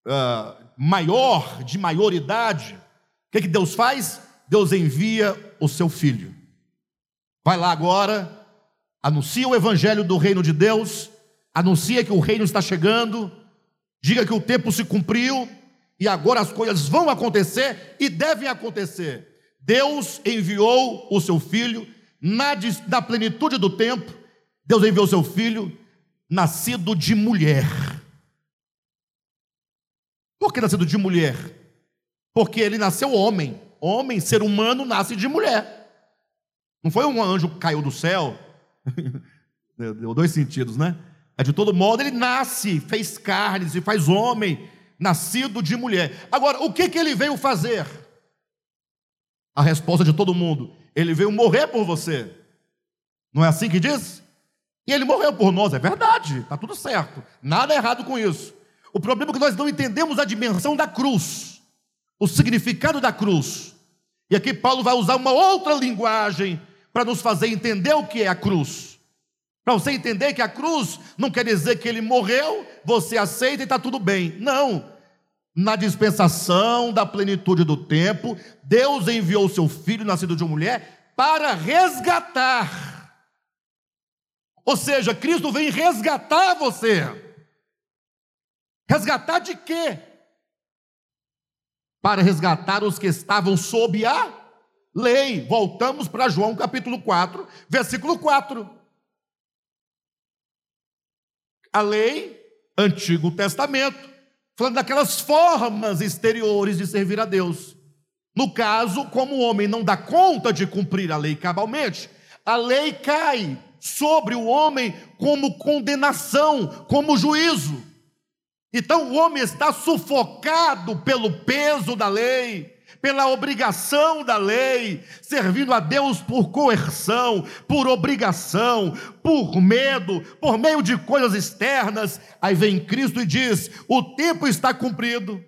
uh, maior, de maioridade, o que, que Deus faz? Deus envia o seu filho. Vai lá agora, anuncia o evangelho do reino de Deus, anuncia que o reino está chegando, diga que o tempo se cumpriu e agora as coisas vão acontecer e devem acontecer. Deus enviou o seu filho na, na plenitude do tempo, Deus enviou o seu filho nascido de mulher. Por que nascido de mulher? Porque ele nasceu homem. Homem, ser humano, nasce de mulher. Não foi um anjo que caiu do céu. [LAUGHS] Deu dois sentidos, né? É de todo modo, ele nasce, fez carne, se faz homem, nascido de mulher. Agora, o que, que ele veio fazer? A resposta de todo mundo: ele veio morrer por você. Não é assim que diz? E ele morreu por nós, é verdade, está tudo certo, nada errado com isso. O problema é que nós não entendemos a dimensão da cruz, o significado da cruz. E aqui Paulo vai usar uma outra linguagem para nos fazer entender o que é a cruz. Para você entender que a cruz não quer dizer que ele morreu, você aceita e está tudo bem. Não. Na dispensação da plenitude do tempo, Deus enviou o seu filho, nascido de uma mulher, para resgatar ou seja, Cristo vem resgatar você. Resgatar de quê? Para resgatar os que estavam sob a lei. Voltamos para João capítulo 4, versículo 4. A lei, Antigo Testamento, falando daquelas formas exteriores de servir a Deus. No caso, como o homem não dá conta de cumprir a lei cabalmente, a lei cai sobre o homem como condenação, como juízo. Então o homem está sufocado pelo peso da lei, pela obrigação da lei, servindo a Deus por coerção, por obrigação, por medo, por meio de coisas externas. Aí vem Cristo e diz: o tempo está cumprido,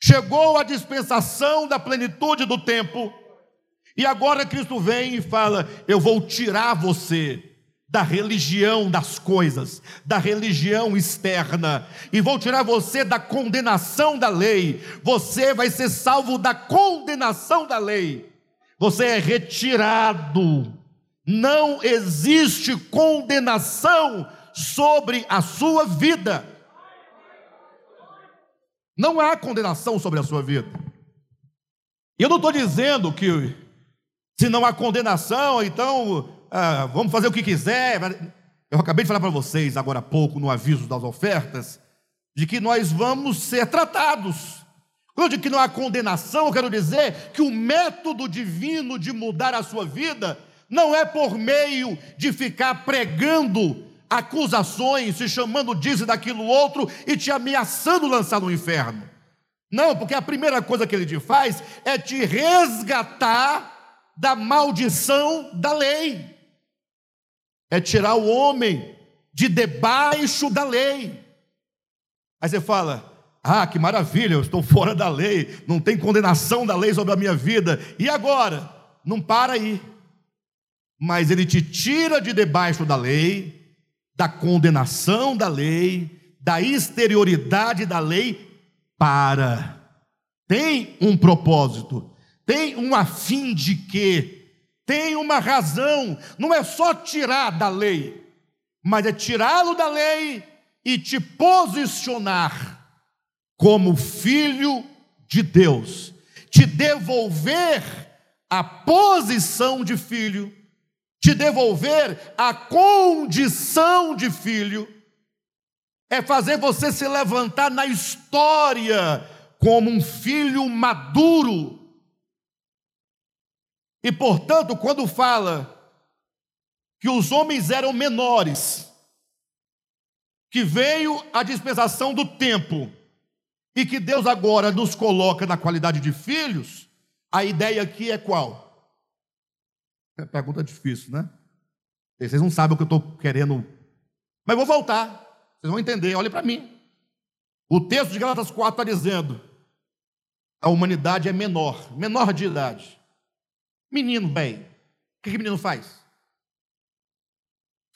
chegou a dispensação da plenitude do tempo e agora Cristo vem e fala: Eu vou tirar você da religião das coisas, da religião externa, e vou tirar você da condenação da lei. Você vai ser salvo da condenação da lei. Você é retirado. Não existe condenação sobre a sua vida. Não há condenação sobre a sua vida. Eu não estou dizendo que se não há condenação, então ah, vamos fazer o que quiser. Eu acabei de falar para vocês agora há pouco, no aviso das ofertas, de que nós vamos ser tratados. Quando eu digo que não há condenação, eu quero dizer que o método divino de mudar a sua vida não é por meio de ficar pregando acusações, se chamando disso e daquilo outro e te ameaçando lançar no inferno. Não, porque a primeira coisa que ele te faz é te resgatar da maldição da lei, é tirar o homem de debaixo da lei. Aí você fala: ah, que maravilha, eu estou fora da lei, não tem condenação da lei sobre a minha vida, e agora? Não para aí, mas ele te tira de debaixo da lei, da condenação da lei, da exterioridade da lei, para. Tem um propósito, tem um afim de quê? Tem uma razão, não é só tirar da lei, mas é tirá-lo da lei e te posicionar como filho de Deus, te devolver a posição de filho, te devolver a condição de filho, é fazer você se levantar na história como um filho maduro e portanto, quando fala que os homens eram menores, que veio a dispensação do tempo, e que Deus agora nos coloca na qualidade de filhos, a ideia aqui é qual? É pergunta difícil, né? Vocês não sabem o que eu estou querendo. Mas vou voltar. Vocês vão entender. Olhem para mim. O texto de Galatas 4 está dizendo: a humanidade é menor, menor de idade. Menino, bem, o que, que menino faz?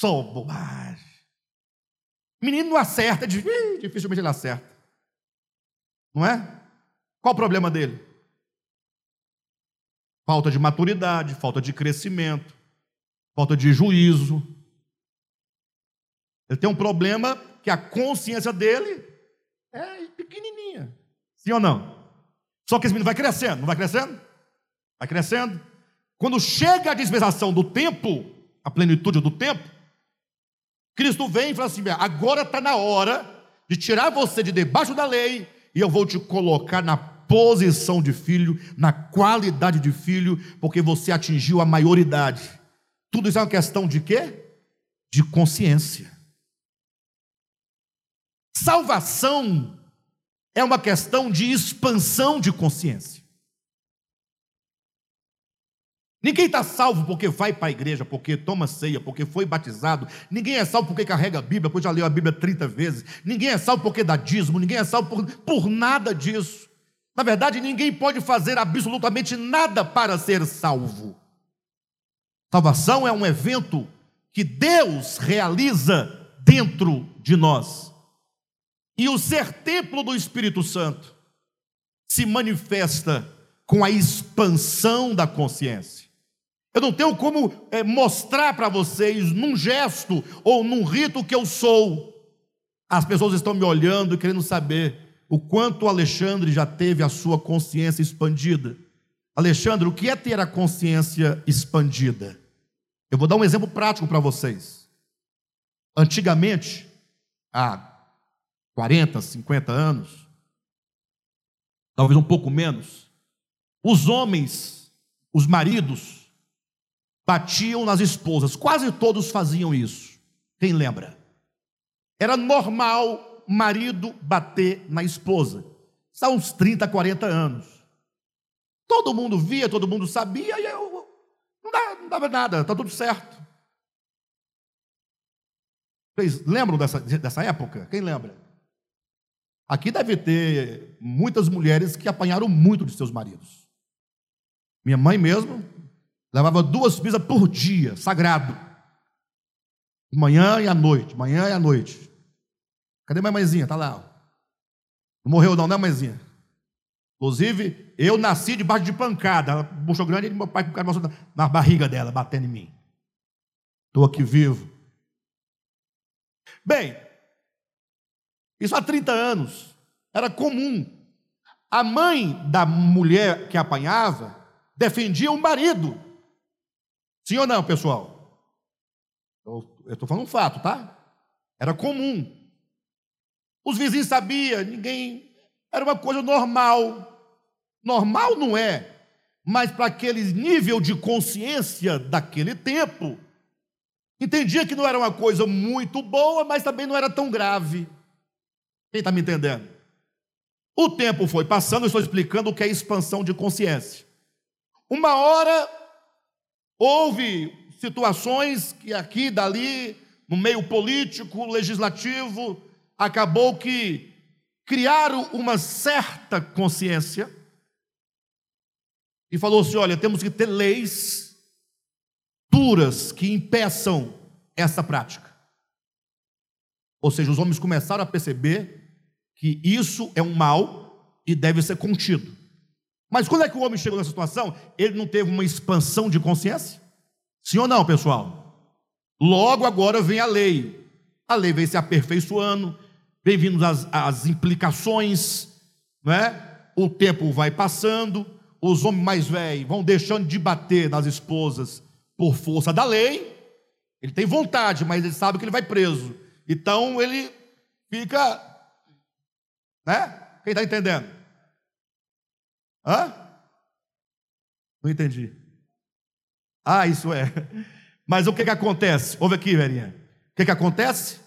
Só bobagem. Menino não acerta, dificilmente ele acerta. Não é? Qual o problema dele? Falta de maturidade, falta de crescimento, falta de juízo. Ele tem um problema que a consciência dele é pequenininha. Sim ou não? Só que esse menino vai crescendo, não vai crescendo? Vai crescendo. Quando chega a dispensação do tempo, a plenitude do tempo, Cristo vem e fala assim: agora está na hora de tirar você de debaixo da lei e eu vou te colocar na posição de filho, na qualidade de filho, porque você atingiu a maioridade. Tudo isso é uma questão de quê? De consciência. Salvação é uma questão de expansão de consciência. Ninguém está salvo porque vai para a igreja, porque toma ceia, porque foi batizado. Ninguém é salvo porque carrega a Bíblia, porque já leu a Bíblia 30 vezes. Ninguém é salvo porque dá dízimo. Ninguém é salvo por, por nada disso. Na verdade, ninguém pode fazer absolutamente nada para ser salvo. Salvação é um evento que Deus realiza dentro de nós. E o ser templo do Espírito Santo se manifesta com a expansão da consciência. Eu não tenho como é, mostrar para vocês num gesto ou num rito que eu sou. As pessoas estão me olhando e querendo saber o quanto o Alexandre já teve a sua consciência expandida. Alexandre, o que é ter a consciência expandida? Eu vou dar um exemplo prático para vocês. Antigamente, há 40, 50 anos, talvez um pouco menos, os homens, os maridos, batiam nas esposas, quase todos faziam isso. Quem lembra? Era normal marido bater na esposa. Há uns 30, 40 anos. Todo mundo via, todo mundo sabia, e eu não dava, não dava nada, está tudo certo. Vocês lembram dessa, dessa época? Quem lembra? Aqui deve ter muitas mulheres que apanharam muito de seus maridos. Minha mãe mesmo Levava duas pizzas por dia, sagrado. Manhã e à noite, manhã e à noite. Cadê minha mãezinha? Está lá. Não morreu não, né, mãezinha? Inclusive, eu nasci debaixo de pancada. Bucho grande e meu pai com o na barriga dela, batendo em mim. Estou aqui vivo. Bem, isso há 30 anos. Era comum. A mãe da mulher que apanhava defendia o marido. Sim ou não, pessoal? Eu estou falando um fato, tá? Era comum. Os vizinhos sabiam, ninguém. Era uma coisa normal. Normal não é, mas para aquele nível de consciência daquele tempo, entendia que não era uma coisa muito boa, mas também não era tão grave. Quem está me entendendo? O tempo foi passando, eu estou explicando o que é expansão de consciência. Uma hora Houve situações que aqui, dali, no meio político, legislativo, acabou que criaram uma certa consciência e falou assim: olha, temos que ter leis duras que impeçam essa prática. Ou seja, os homens começaram a perceber que isso é um mal e deve ser contido. Mas quando é que o homem chegou nessa situação? Ele não teve uma expansão de consciência? Sim ou não, pessoal? Logo agora vem a lei. A lei vem se aperfeiçoando, vem vindo as, as implicações, não é? o tempo vai passando, os homens mais velhos vão deixando de bater nas esposas por força da lei. Ele tem vontade, mas ele sabe que ele vai preso. Então ele fica, né? Quem está entendendo? Hã? Não entendi. Ah, isso é. [LAUGHS] Mas o que que acontece? Ouve aqui, velhinha. O que que acontece?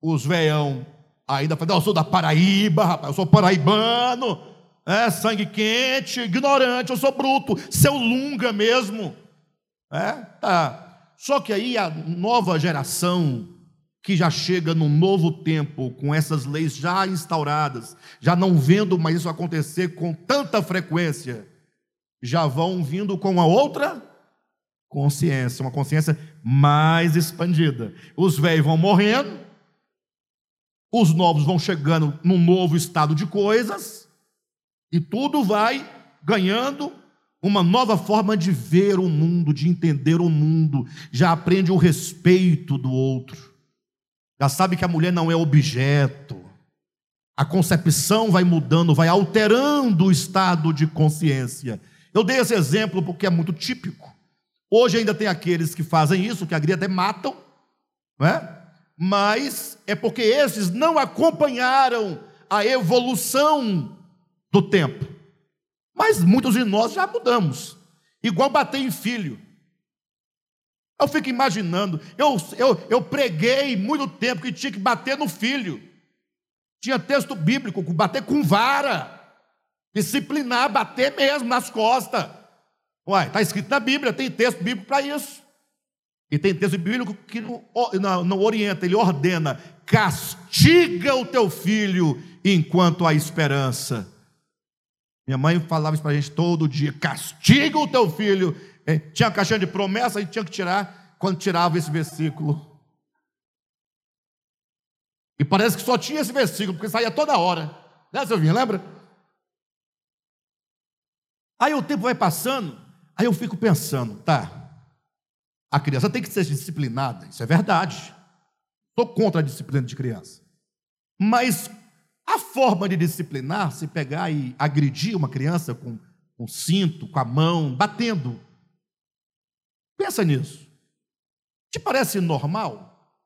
Os veião ainda falam, eu sou da Paraíba, rapaz, eu sou paraibano, é, sangue quente, ignorante, eu sou bruto, seu lunga mesmo. É, tá. Só que aí a nova geração, que já chega num novo tempo, com essas leis já instauradas, já não vendo mais isso acontecer com tanta frequência, já vão vindo com uma outra consciência, uma consciência mais expandida. Os velhos vão morrendo, os novos vão chegando num novo estado de coisas, e tudo vai ganhando uma nova forma de ver o mundo, de entender o mundo, já aprende o respeito do outro, já sabe que a mulher não é objeto, a concepção vai mudando, vai alterando o estado de consciência. Eu dei esse exemplo porque é muito típico. Hoje ainda tem aqueles que fazem isso, que agridem até matam, não é? mas é porque esses não acompanharam a evolução do tempo. Mas muitos de nós já mudamos. Igual bater em filho. Eu fico imaginando, eu, eu, eu preguei muito tempo que tinha que bater no filho. Tinha texto bíblico, bater com vara. Disciplinar, bater mesmo nas costas. Uai, está escrito na Bíblia, tem texto bíblico para isso. E tem texto bíblico que não, não, não orienta, ele ordena: castiga o teu filho enquanto há esperança. Minha mãe falava isso para a gente todo dia: castiga o teu filho. É, tinha uma caixinha de promessa e tinha que tirar quando tirava esse versículo. E parece que só tinha esse versículo, porque saía toda hora. Né, Silvinha? Lembra? Aí o tempo vai passando, aí eu fico pensando, tá, a criança tem que ser disciplinada, isso é verdade. Estou contra a disciplina de criança. Mas a forma de disciplinar, se pegar e agredir uma criança com, com cinto, com a mão, batendo. Pensa nisso. Te parece normal?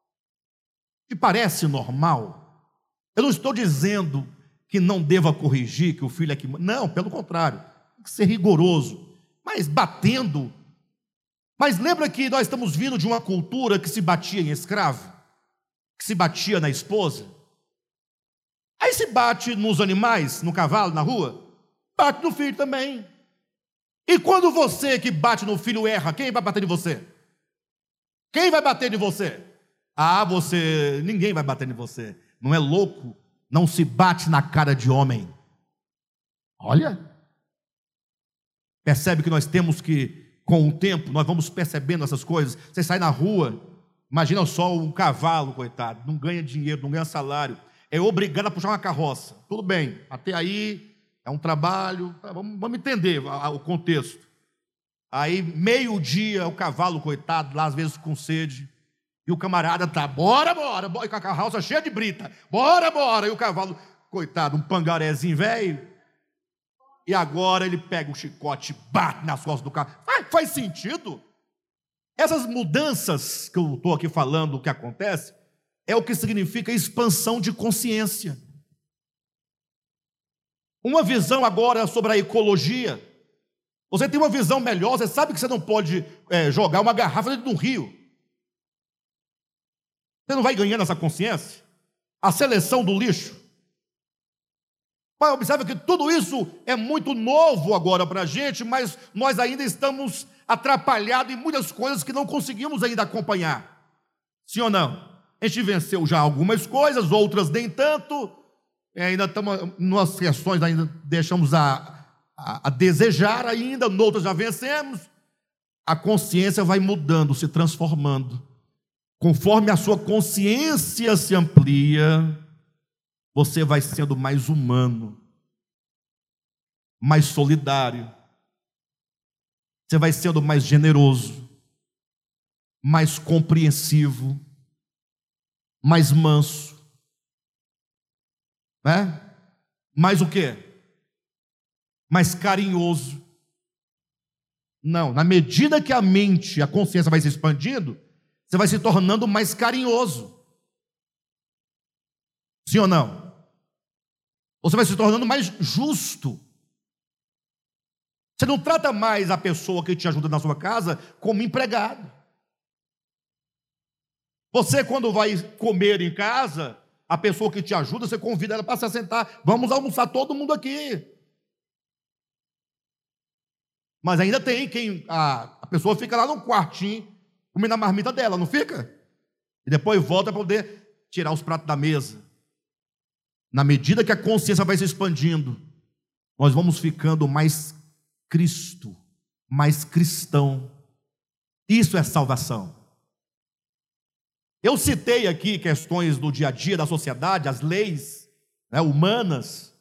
Te parece normal? Eu não estou dizendo que não deva corrigir, que o filho é que. Não, pelo contrário. Tem que ser rigoroso. Mas batendo. Mas lembra que nós estamos vindo de uma cultura que se batia em escravo? Que se batia na esposa? Aí se bate nos animais, no cavalo, na rua, bate no filho também. E quando você que bate no filho erra, quem vai bater em você? Quem vai bater em você? Ah, você, ninguém vai bater em você. Não é louco? Não se bate na cara de homem. Olha. Percebe que nós temos que, com o tempo, nós vamos percebendo essas coisas. Você sai na rua, imagina só um cavalo, coitado, não ganha dinheiro, não ganha salário é obrigado a puxar uma carroça. Tudo bem, até aí é um trabalho, tá, vamos, vamos entender o contexto. Aí, meio-dia, o cavalo, coitado, lá às vezes com sede, e o camarada tá, bora, bora, bora, com a carroça cheia de brita, bora, bora, e o cavalo, coitado, um pangarézinho velho, e agora ele pega o chicote, bate nas costas do carro. Faz, faz sentido? Essas mudanças que eu estou aqui falando, o que acontece, é o que significa expansão de consciência. Uma visão agora sobre a ecologia. Você tem uma visão melhor, você sabe que você não pode é, jogar uma garrafa dentro de um rio. Você não vai ganhando essa consciência? A seleção do lixo. Pai, observa que tudo isso é muito novo agora para a gente, mas nós ainda estamos atrapalhados em muitas coisas que não conseguimos ainda acompanhar. Sim ou não? Gente venceu já algumas coisas, outras nem tanto. É, ainda estamos, nas questões ainda deixamos a, a, a desejar ainda, noutras já vencemos. A consciência vai mudando, se transformando. Conforme a sua consciência se amplia, você vai sendo mais humano, mais solidário, você vai sendo mais generoso, mais compreensivo, mais manso. Né? Mais o quê? Mais carinhoso. Não, na medida que a mente, a consciência vai se expandindo, você vai se tornando mais carinhoso. Sim ou não? Você vai se tornando mais justo. Você não trata mais a pessoa que te ajuda na sua casa como empregado. Você, quando vai comer em casa, a pessoa que te ajuda, você convida ela para se sentar. Vamos almoçar todo mundo aqui. Mas ainda tem quem. A, a pessoa fica lá no quartinho, comendo a marmita dela, não fica? E depois volta para poder tirar os pratos da mesa. Na medida que a consciência vai se expandindo, nós vamos ficando mais Cristo, mais cristão. Isso é salvação. Eu citei aqui questões do dia a dia da sociedade, as leis né, humanas.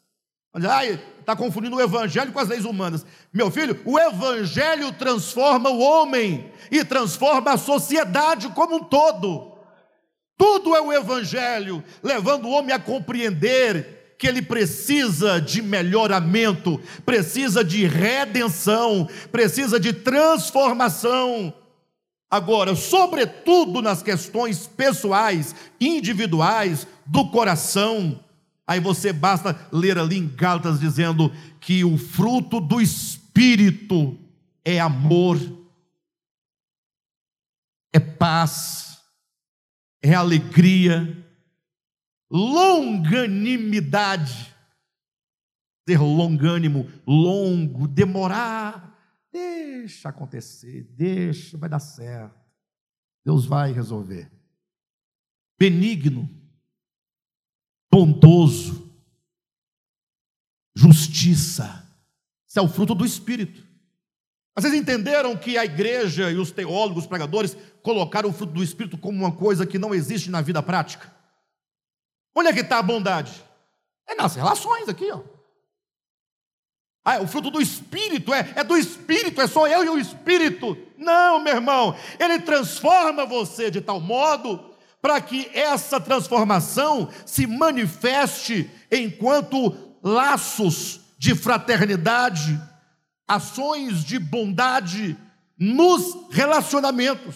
Ah, está confundindo o evangelho com as leis humanas. Meu filho, o evangelho transforma o homem e transforma a sociedade como um todo. Tudo é o evangelho, levando o homem a compreender que ele precisa de melhoramento, precisa de redenção, precisa de transformação. Agora, sobretudo nas questões pessoais, individuais, do coração, aí você basta ler ali em Gálatas dizendo que o fruto do Espírito é amor, é paz, é alegria, longanimidade. Ter longânimo, longo, demorar, Deixa acontecer, deixa, vai dar certo. Deus vai resolver. Benigno, bondoso, justiça. Isso é o fruto do Espírito. Vocês entenderam que a igreja e os teólogos, os pregadores, colocaram o fruto do Espírito como uma coisa que não existe na vida prática? Onde é que está a bondade? É nas relações aqui, ó. Ah, o fruto do Espírito é, é do Espírito, é só eu e o Espírito. Não, meu irmão, ele transforma você de tal modo para que essa transformação se manifeste enquanto laços de fraternidade, ações de bondade nos relacionamentos.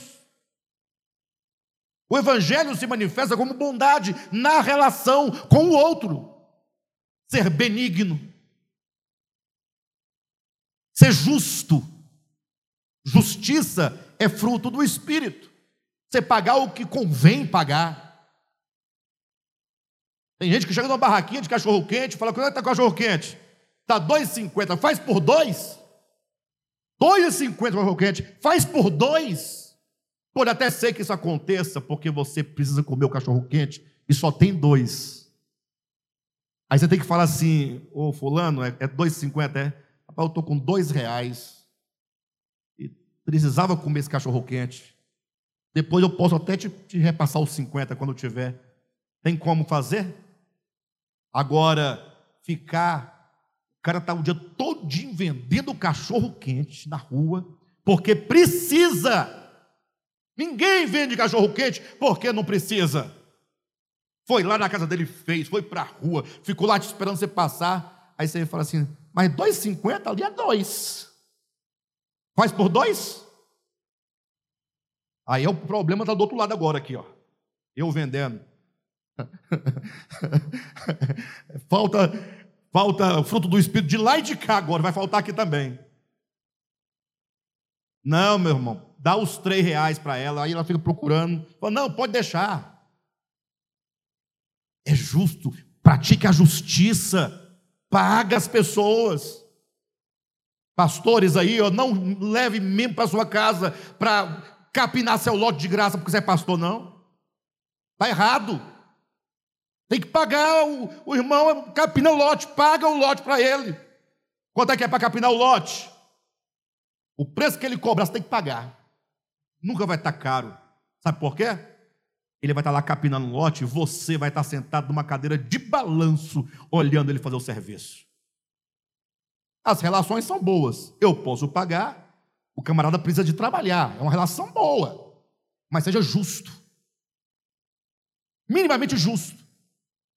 O Evangelho se manifesta como bondade na relação com o outro, ser benigno, ser justo. Justiça é fruto do Espírito. Você pagar o que convém pagar. Tem gente que chega numa barraquinha de cachorro quente e fala: quanto é está cachorro quente? Está 2,50, faz por dois? 2,50 cachorro quente, faz por dois? Pode até ser que isso aconteça porque você precisa comer o cachorro quente e só tem dois. Aí você tem que falar assim: Ô Fulano, é 2,50, é? Eu estou com dois reais e precisava comer esse cachorro quente. Depois eu posso até te, te repassar os 50 quando tiver. Tem como fazer? Agora, ficar, o cara está o dia todinho vendendo cachorro quente na rua, porque precisa. Ninguém vende cachorro quente porque não precisa. Foi lá na casa dele, fez, foi para a rua, ficou lá te esperando você passar. Aí você fala assim: mas 2,50 ali é dois. Faz por dois? Aí é o problema está do outro lado agora aqui, ó. Eu vendendo. [LAUGHS] falta, falta fruto do Espírito de lá e de cá agora, vai faltar aqui também. Não, meu irmão, dá os três reais para ela, aí ela fica procurando. Fala, não, pode deixar. É justo, pratique a justiça. Paga as pessoas. Pastores aí, ó, não leve membro para sua casa para capinar seu lote de graça porque você é pastor, não. Está errado. Tem que pagar o, o irmão, capina o lote, paga o lote para ele. Quanto é que é para capinar o lote? O preço que ele cobra, você tem que pagar. Nunca vai estar caro. Sabe por quê? Ele vai estar lá capinando um lote, você vai estar sentado numa cadeira de balanço, olhando ele fazer o serviço. As relações são boas. Eu posso pagar, o camarada precisa de trabalhar. É uma relação boa. Mas seja justo. Minimamente justo.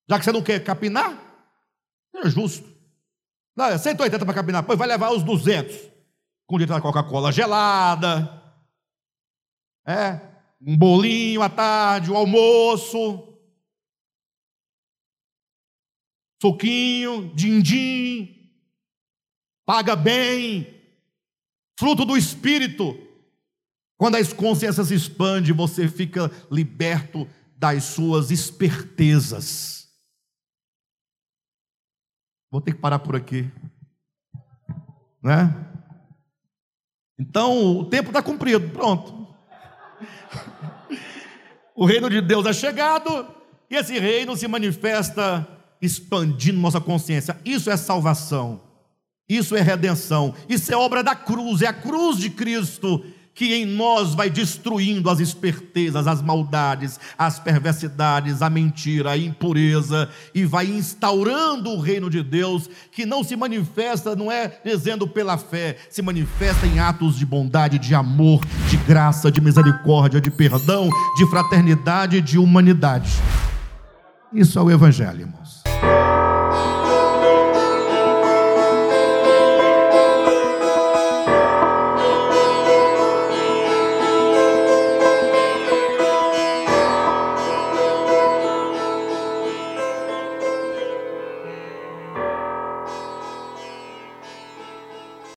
Já que você não quer capinar, seja justo. Não, é 180 para capinar, pois vai levar os 200. Com direito da Coca-Cola gelada. É, um bolinho à tarde, o um almoço, suquinho, din-din, paga bem, fruto do Espírito. Quando a consciência se expande, você fica liberto das suas espertezas. Vou ter que parar por aqui. Né? Então, o tempo está cumprido, pronto. O reino de Deus é chegado e esse reino se manifesta expandindo nossa consciência. Isso é salvação. Isso é redenção. Isso é obra da cruz, é a cruz de Cristo que em nós vai destruindo as espertezas, as maldades, as perversidades, a mentira, a impureza e vai instaurando o reino de Deus que não se manifesta, não é dizendo pela fé, se manifesta em atos de bondade, de amor, de graça, de misericórdia, de perdão, de fraternidade, de humanidade. Isso é o evangelho, irmãos.